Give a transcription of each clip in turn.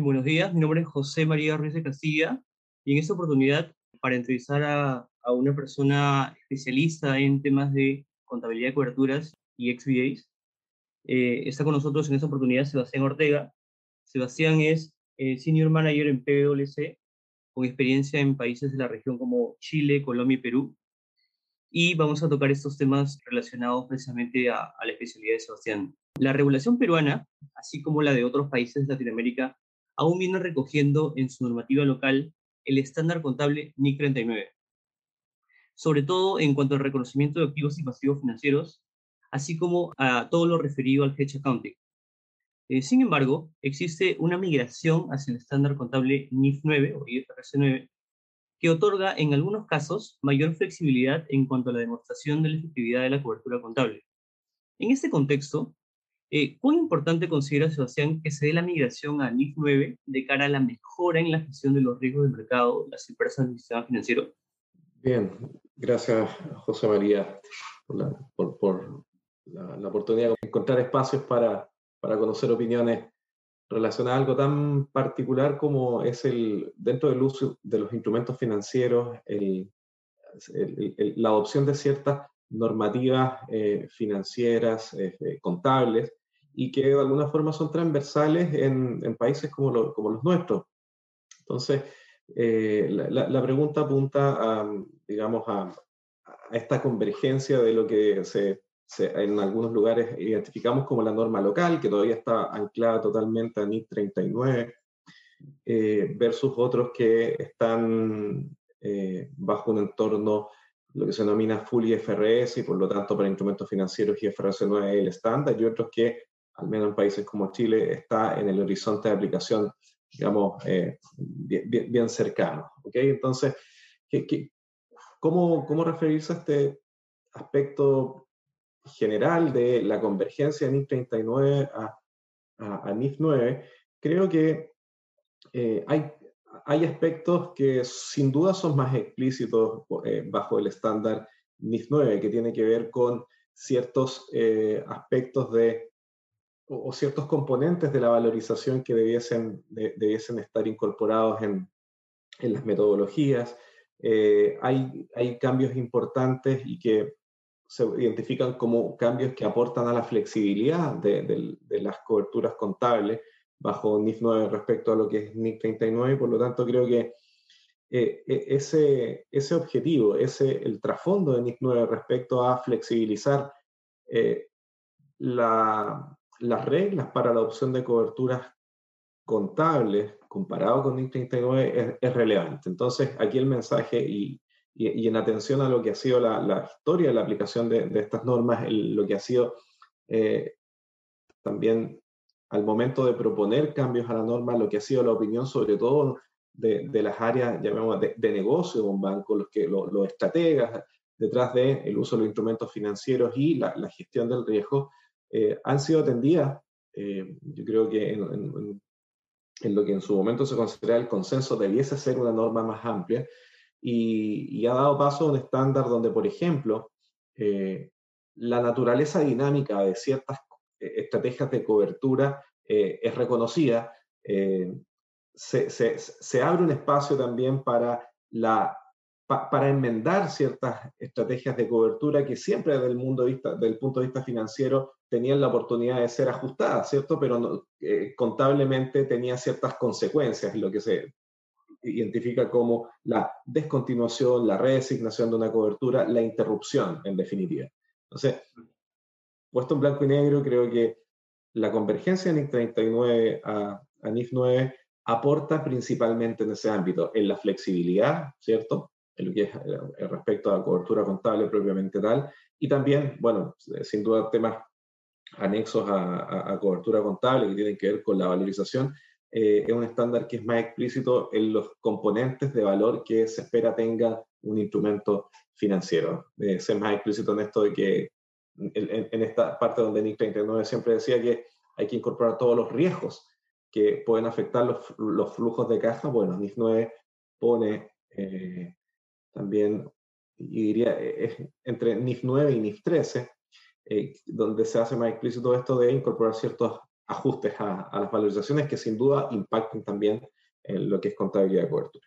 Buenos días, mi nombre es José María Ruiz de Castilla y en esta oportunidad para entrevistar a, a una persona especialista en temas de contabilidad de coberturas y XBAs. Eh, está con nosotros en esta oportunidad Sebastián Ortega. Sebastián es eh, Senior Manager en PwC, con experiencia en países de la región como Chile, Colombia y Perú. Y vamos a tocar estos temas relacionados precisamente a, a la especialidad de Sebastián. La regulación peruana, así como la de otros países de Latinoamérica, aún viene recogiendo en su normativa local el estándar contable NIC 39, sobre todo en cuanto al reconocimiento de activos y pasivos financieros, así como a todo lo referido al hedge accounting. Eh, sin embargo, existe una migración hacia el estándar contable NIF 9 o IFRS 9 que otorga en algunos casos mayor flexibilidad en cuanto a la demostración de la efectividad de la cobertura contable. En este contexto, eh, ¿Cuán importante considera Sebastián que se dé la migración a NIF 9 de cara a la mejora en la gestión de los riesgos del mercado, las empresas del sistema financiero? Bien, gracias José María por la, por, la, oportunidad de encontrar espacios para, para conocer opiniones relacionadas a algo tan particular como es el, dentro del uso de los instrumentos financieros, el, la adopción de ciertas normativas eh, financieras, eh, contables, y que de alguna forma son transversales en, países como, los nuestros. Entonces, eh, la, pregunta apunta a, digamos, a, esta convergencia de lo que se, en algunos lugares identificamos como la norma local, que todavía está anclada totalmente a NIC 39, eh, versus otros que están eh, bajo un entorno lo que se denomina full IFRS y por lo tanto para instrumentos financieros IFRS 9 es el estándar y otros que al menos en países como Chile, está en el horizonte de aplicación, digamos, eh, bien, cercano. ¿okay? Entonces, ¿qué, cómo, cómo referirse a este aspecto general de la convergencia de NIF 39 a, a, NIF 9? Creo que eh, hay, hay aspectos que sin duda son más explícitos eh, bajo el estándar NIF 9, que tiene que ver con ciertos aspectos de o, ciertos componentes de la valorización que debiesen, debiesen estar incorporados en, en las metodologías. Eh, hay, hay cambios importantes y que se identifican como cambios que aportan a la flexibilidad de, de, las coberturas contables bajo NIF 9 respecto a lo que es NIF 39, por lo tanto creo que eh, e, ese, ese objetivo, ese, el trasfondo de NIF 9 respecto a flexibilizar eh, la, las reglas para la opción de coberturas contables comparado con NIC 39 es, relevante. Entonces, aquí el mensaje y, y, en atención a lo que ha sido la, la historia de la aplicación de, de estas normas, lo que ha sido eh, también al momento de proponer cambios a la norma, lo que ha sido la opinión sobre todo de, de las áreas, llamemos, de, de, negocio de un banco, los, que, los, estrategas detrás del el uso de los instrumentos financieros y la, la gestión del riesgo, eh, han sido atendidas, eh, yo creo que en, lo que en su momento se considera el consenso debiese ser una norma más amplia y, ha dado paso a un estándar donde, por ejemplo, eh, la naturaleza dinámica de ciertas estrategias de cobertura es reconocida. Se, se, se, abre un espacio también para la para enmendar ciertas estrategias de cobertura que siempre desde el, mundo vista, del punto de vista financiero tenían la oportunidad de ser ajustadas, ¿cierto? Pero eh, contablemente tenía ciertas consecuencias, lo que se identifica como la descontinuación, la redesignación de una cobertura, la interrupción, en definitiva. Entonces, puesto en blanco y negro, creo que la convergencia de NIF 39 a, a NIF 9 aporta principalmente en ese ámbito, en la flexibilidad, ¿cierto? en lo que es eh, respecto a la cobertura contable propiamente tal, y también, bueno, sin duda temas anexos a, cobertura contable que tienen que ver con la valorización, eh, es un estándar que es más explícito en los componentes de valor que se espera tenga un instrumento financiero. Eh, ser más explícito en esto de que en, esta parte donde NIC 39 siempre decía que hay que incorporar todos los riesgos que pueden afectar los, los flujos de caja, bueno, NIC 9 pone eh, también, y diría, e, es entre NIF 9 y NIF 13, eh, donde se hace más explícito esto de incorporar ciertos ajustes a, las valorizaciones que sin duda impacten también en lo que es contabilidad de cobertura.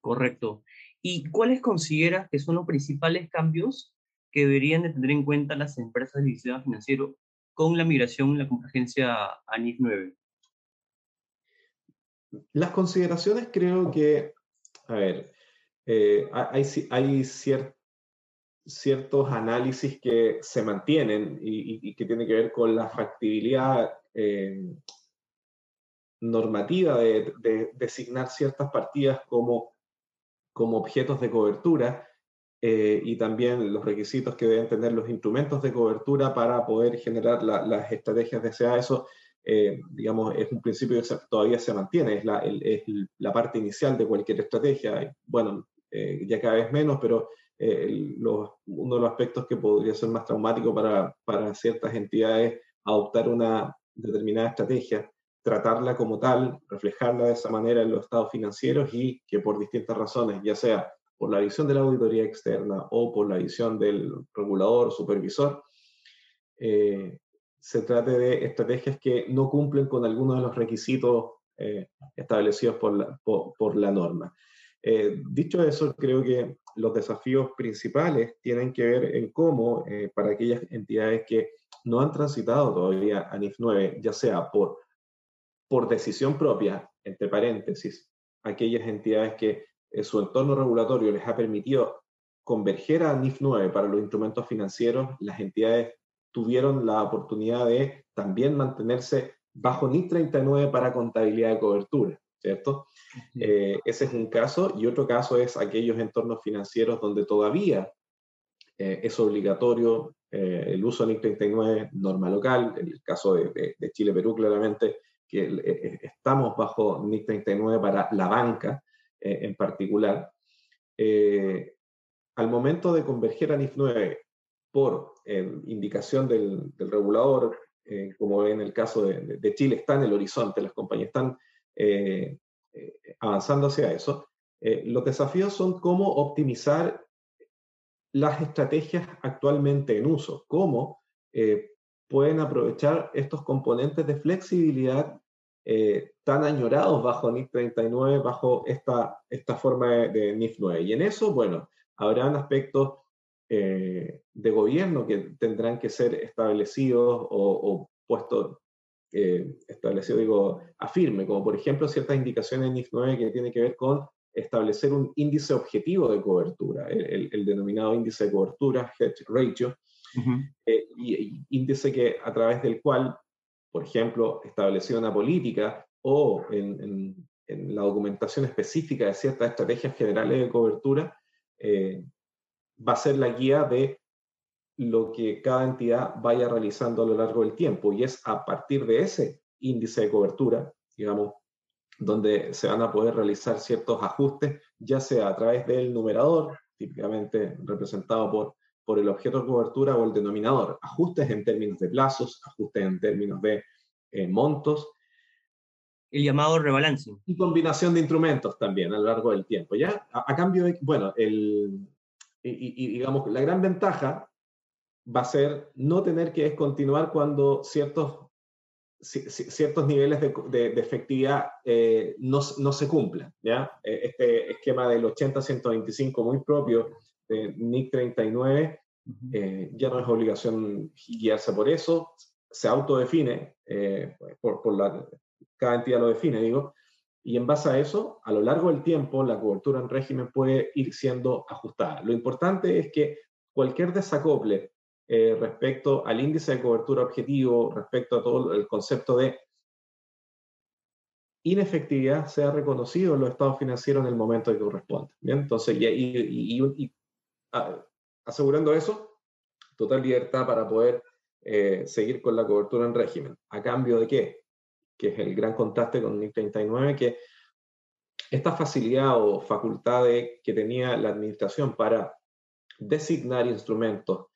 Correcto. ¿Y cuáles consideras que son los principales cambios que deberían de tener en cuenta las empresas del sistema financiero con la migración y la convergencia a NIF 9? Las consideraciones creo que, a ver, eh, hay, ciertos análisis que se mantienen y, que tienen que ver con la factibilidad eh, normativa de, designar ciertas partidas como objetos de cobertura eh, y también los requisitos que deben tener los instrumentos de cobertura para poder generar las estrategias de SA. Eso, digamos, es un principio que todavía se mantiene, es la, es la parte inicial de cualquier estrategia. Bueno, eh, ya cada vez menos, pero eh, uno de los aspectos que podría ser más traumático para, para ciertas entidades adoptar una determinada estrategia, tratarla como tal, reflejarla de esa manera en los estados financieros y que por distintas razones, ya sea por la visión de la auditoría externa o por la visión del regulador, supervisor, eh, se trate de estrategias que no cumplen con algunos de los requisitos establecidos por la, por la norma. Eh, dicho eso, creo que los desafíos principales tienen que ver en cómo, eh, para aquellas entidades que no han transitado todavía a NIF 9, ya sea por, por decisión propia, entre paréntesis, aquellas entidades que eh, su entorno regulatorio les ha permitido converger a NIF 9 para los instrumentos financieros, las entidades tuvieron la oportunidad de también mantenerse bajo NIF 39 para contabilidad de cobertura. ¿cierto? Eh, ese es un caso. Y otro caso es aquellos entornos financieros donde todavía eh, es obligatorio eh, el uso del NIC 39 norma local, en el caso de, Chile-Perú claramente, que estamos bajo NIC 39 para la banca en particular. al momento de converger a NIF 9 por indicación del, regulador, como en el caso de, de, Chile, está en el horizonte, las compañías están eh, eh, avanzando hacia eso. Eh, los desafíos son cómo optimizar las estrategias actualmente en uso, cómo pueden aprovechar estos componentes de flexibilidad tan añorados bajo NIF 39, bajo esta, esta forma de, NIF 9. Y en eso, bueno, habrán aspectos de gobierno que tendrán que ser establecidos o, o puestos eh, establecido, digo, afirme, como por ejemplo ciertas indicaciones en NIF 9 que tienen que ver con establecer un índice objetivo de cobertura, el, denominado índice de cobertura, hedge ratio, eh, y, índice que a través del cual, por ejemplo, establecer una política o en, la documentación específica de ciertas estrategias generales de cobertura, eh, va a ser la guía de lo que cada entidad vaya realizando a lo largo del tiempo. Y es a partir de ese índice de cobertura, digamos, donde se van a poder realizar ciertos ajustes, ya sea a través del numerador, típicamente representado por, por el objeto de cobertura o el denominador, ajustes en términos de plazos, ajustes en términos de eh, montos. El llamado rebalancing. Y combinación de instrumentos también a lo largo del tiempo. ¿ya? A, cambio de, bueno, el, y, digamos, la gran ventaja va a ser no tener que descontinuar cuando ciertos, ciertos niveles de, efectividad eh, no, no, se cumplan. ¿ya? E, este esquema del 80-125 muy propio de NIC 39 eh, ya no es obligación guiarse por eso, se autodefine, eh, por, por la, cada entidad lo define, digo, y en base a eso, a lo largo del tiempo, la cobertura en régimen puede ir siendo ajustada. Lo importante es que cualquier desacople eh, respecto al índice de cobertura objetivo, respecto a todo el concepto de inefectividad sea reconocido en los estados financieros en el momento que corresponde. ¿bien? Entonces, y, asegurando eso, total libertad para poder eh, seguir con la cobertura en régimen. ¿A cambio de qué? Que es el gran contraste con NIC 39, que esta facilidad o facultad que tenía la administración para designar instrumentos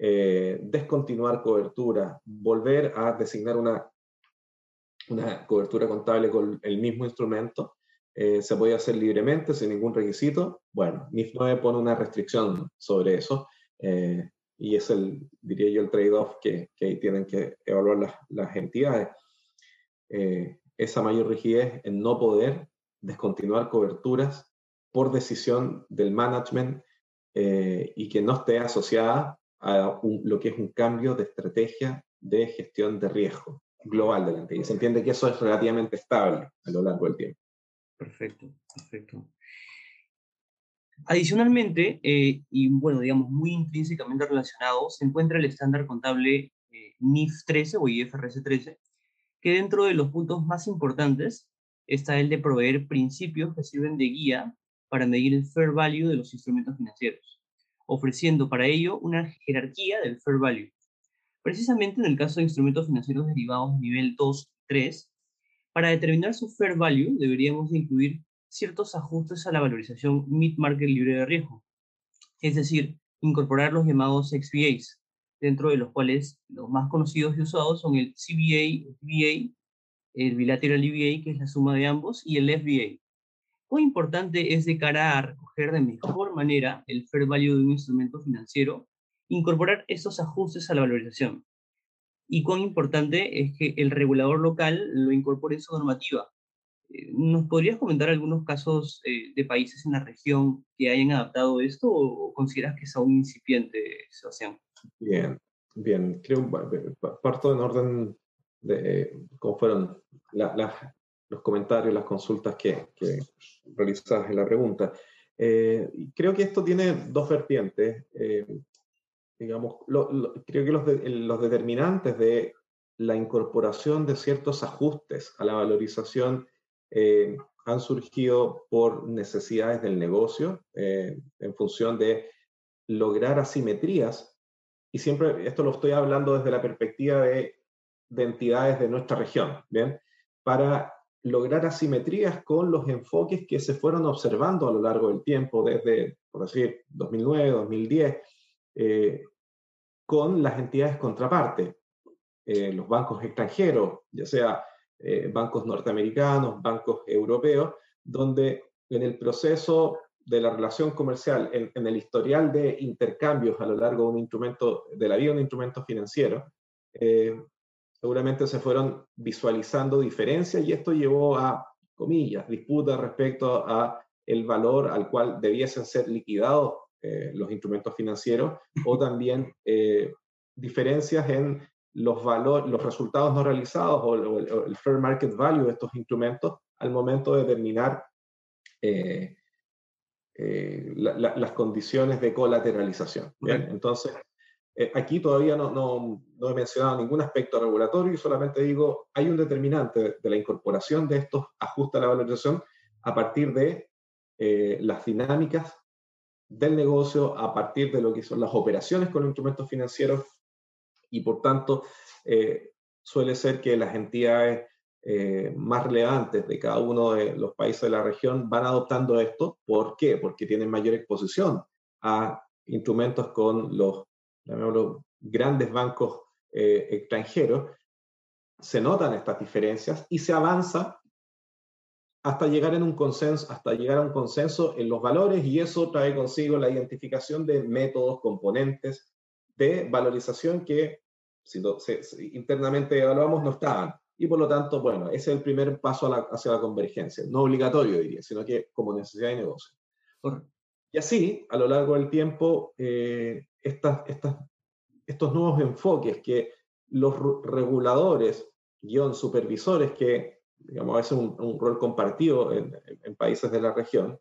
eh, descontinuar cobertura, volver a designar una, una cobertura contable con el mismo instrumento, eh, se puede hacer libremente, sin ningún requisito. Bueno, NIF 9 pone una restricción sobre eso eh, y es el, diría yo, el trade-off que, que, tienen que evaluar las, las entidades. esa mayor rigidez en no poder descontinuar coberturas por decisión del management y que no esté asociada a lo que es un cambio de estrategia de gestión de riesgo global de la entidad. Se entiende que eso es relativamente estable a lo largo del tiempo. Perfecto, perfecto. Adicionalmente, eh, y bueno, digamos, muy intrínsecamente relacionado, se encuentra el estándar contable eh, NIF 13 o IFRS 13, que dentro de los puntos más importantes está el de proveer principios que sirven de guía para medir el fair value de los instrumentos financieros, ofreciendo para ello una jerarquía del fair value. Precisamente en el caso de instrumentos financieros derivados de nivel 2 3, para determinar su fair value deberíamos incluir ciertos ajustes a la valorización mid-market libre de riesgo, es decir, incorporar los llamados XVAs, dentro de los cuales los más conocidos y usados son el CBA, FBA, el Bilateral EVA, que es la suma de ambos, y el FBA. Muy importante es de cara a recoger de mejor manera el fair value de un instrumento financiero, incorporar estos ajustes a la valorización. Y cuán importante es que el regulador local lo incorpore en su normativa, eh, ¿Nos podrías comentar algunos casos eh, de países en la región que hayan adaptado esto o consideras que es aún incipiente, Sebastián? Bien, bien. Creo parto en orden de cómo fueron los comentarios, las consultas que, que realizaste en la pregunta. Eh, creo que esto tiene dos vertientes. Digamos, creo que los, los determinantes de la incorporación de ciertos ajustes a la valorización eh, han surgido por necesidades del negocio, eh, en función de lograr asimetrías, y siempre esto lo estoy hablando desde la perspectiva de, de entidades de nuestra región, ¿bien? Para lograr asimetrías con los enfoques que se fueron observando a lo largo del tiempo, desde, por decir, 2009, 2010, eh, con las entidades contraparte, los bancos extranjeros, ya sea eh, bancos norteamericanos, bancos europeos, donde en el proceso de la relación comercial, en, el historial de intercambios a lo largo de un instrumento, de la vida de un instrumento financiero, eh, seguramente se fueron visualizando diferencias y esto llevó a, comillas, disputas respecto a el valor al cual debiesen ser liquidados eh, los instrumentos financieros o también diferencias en los, valores, los resultados no realizados o el, fair market value de estos instrumentos al momento de determinar eh, eh, las condiciones de colateralización. Entonces, eh, aquí todavía no, no, no, he mencionado ningún aspecto regulatorio y solamente digo, hay un determinante de la incorporación de estos ajustes a la valorización a partir de las dinámicas del negocio, a partir de lo que son las operaciones con instrumentos financieros y por tanto eh, suele ser que las entidades eh, más relevantes de cada uno de los países de la región van adoptando esto. ¿Por qué? Porque tienen mayor exposición a instrumentos con los, grandes bancos eh, extranjeros. Se notan estas diferencias y se avanza hasta llegar en un consenso, hasta llegar a un consenso en los valores y eso trae consigo la identificación de métodos, componentes de valorización que si, internamente evaluamos no estaban. Y por lo tanto, bueno, ese es el primer paso hacia la convergencia. No obligatorio, diría, sino que como necesidad de negocio. Y así, a lo largo del tiempo, eh, estas, estas, estos nuevos enfoques que los reguladores, guion supervisores, que digamos, a veces un, un rol compartido en, en, países de la región,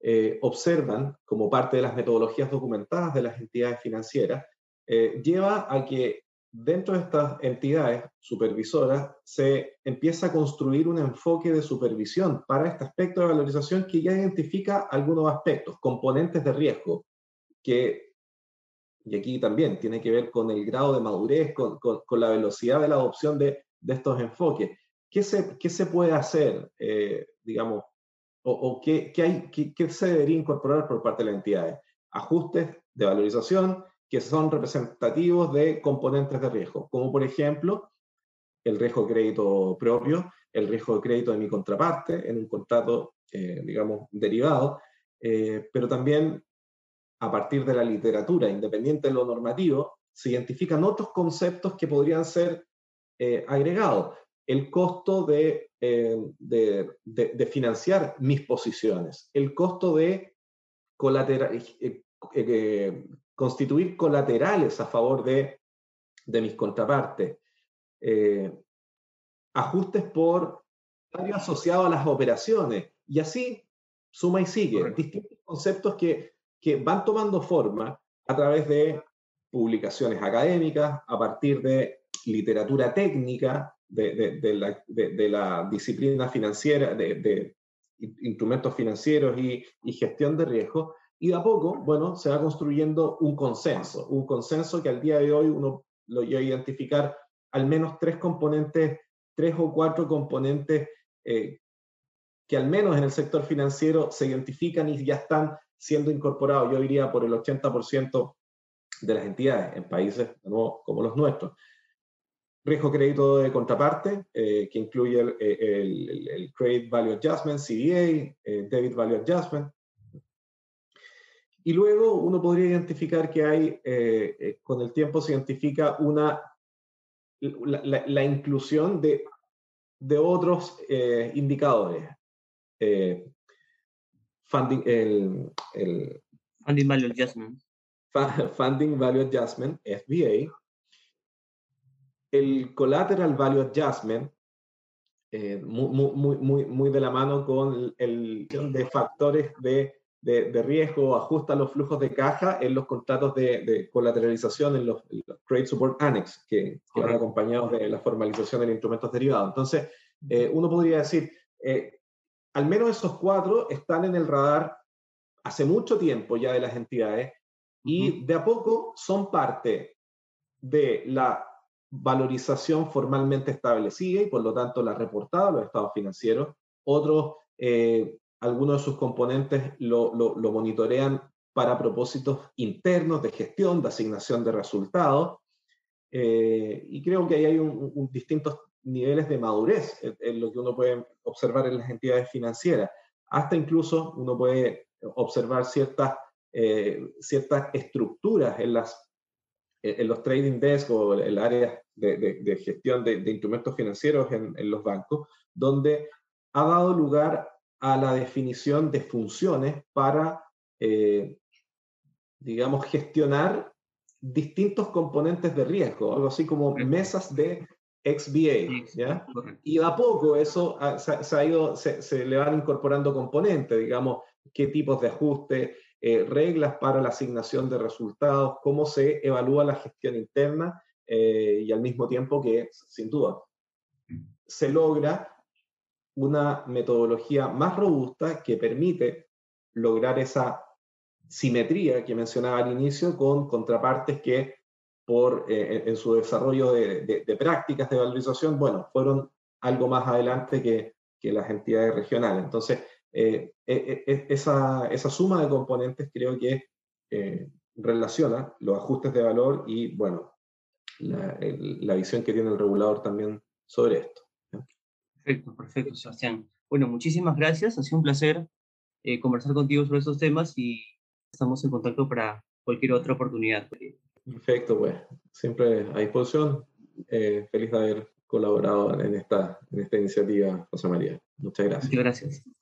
eh, observan como parte de las metodologías documentadas de las entidades financieras, eh, lleva a que dentro de estas entidades supervisoras se empieza a construir un enfoque de supervisión para este aspecto de valorización que ya identifica algunos aspectos, componentes de riesgo, que, y aquí también tiene que ver con el grado de madurez, con, con, la velocidad de la adopción de, de estos enfoques. ¿Qué se, qué se puede hacer, eh, digamos, o, qué, hay, qué, se debería incorporar por parte de las entidades. Ajustes de valorización que son representativos de componentes de riesgo, como por ejemplo el riesgo de crédito propio, el riesgo de crédito de mi contraparte en un contrato, eh, digamos, derivado, eh, pero también a partir de la literatura, independiente de lo normativo, se identifican otros conceptos que podrían ser eh, agregados. El costo de, eh, de, financiar mis posiciones, el costo de eh, constituir colaterales a favor de, mis contrapartes, ajustes por asociados a las operaciones, y así suma y sigue, distintos conceptos que, que van tomando forma a través de publicaciones académicas, a partir de literatura técnica de, de, la, disciplina financiera, de, instrumentos financieros y, gestión de riesgo, y de a poco, bueno, se va construyendo un consenso, un consenso que al día de hoy uno lo a identificar al menos tres componentes, tres o cuatro componentes eh, que al menos en el sector financiero se identifican y ya están siendo incorporados, yo diría por el 80% de las entidades en países como los nuestros. Riesgo crédito de contraparte, eh, que incluye el, el, Credit Value Adjustment, CVA, eh, Debit Value Adjustment. Y luego uno podría identificar que hay, eh, con el tiempo se identifica una, la, la, inclusión de, de otros indicadores. funding, el, el, funding Value Adjustment. Funding Value Adjustment, FBA, el Collateral Value Adjustment, eh, muy, muy, muy, muy, de la mano con el, de factores de, de, riesgo, ajusta los flujos de caja en los contratos de, colateralización, en los, Trade Support Annex, que, van acompañados de la formalización de instrumentos derivados. Entonces, eh, uno podría decir, eh, al menos esos cuatro están en el radar hace mucho tiempo ya de las entidades y de a poco son parte de la valorización formalmente establecida y por lo tanto la reportada a los estados financieros. Otros, eh, algunos de sus componentes lo, monitorean para propósitos internos de gestión, de asignación de resultados. Eh, y creo que ahí hay un, distintos niveles de madurez en, lo que uno puede observar en las entidades financieras. Hasta incluso uno puede observar ciertas, eh, ciertas estructuras en las en los trading desks o el área de, gestión de, instrumentos financieros en, los bancos, donde ha dado lugar a la definición de funciones para, eh, digamos, gestionar distintos componentes de riesgo, algo así como mesas de XBA, ¿ya? Y a poco eso se, ha ido, se, se, le van incorporando componentes, digamos, qué tipos de ajuste, eh, reglas para la asignación de resultados, cómo se evalúa la gestión interna eh, y al mismo tiempo que, sin duda, se logra una metodología más robusta que permite lograr esa simetría que mencionaba al inicio con contrapartes que por, eh, en su desarrollo de, prácticas de valorización, bueno, fueron algo más adelante que, que las entidades regionales. Entonces, eh, eh, eh, esa, esa, suma de componentes creo que relaciona los ajustes de valor y, bueno, la, la, visión que tiene el regulador también sobre esto. Perfecto, perfecto, Sebastián. Bueno, muchísimas gracias. Ha sido un placer conversar contigo sobre estos temas y estamos en contacto para cualquier otra oportunidad. Perfecto, pues siempre a disposición. feliz de haber colaborado en esta, en esta iniciativa, José María. Muchas gracias. Muchas gracias.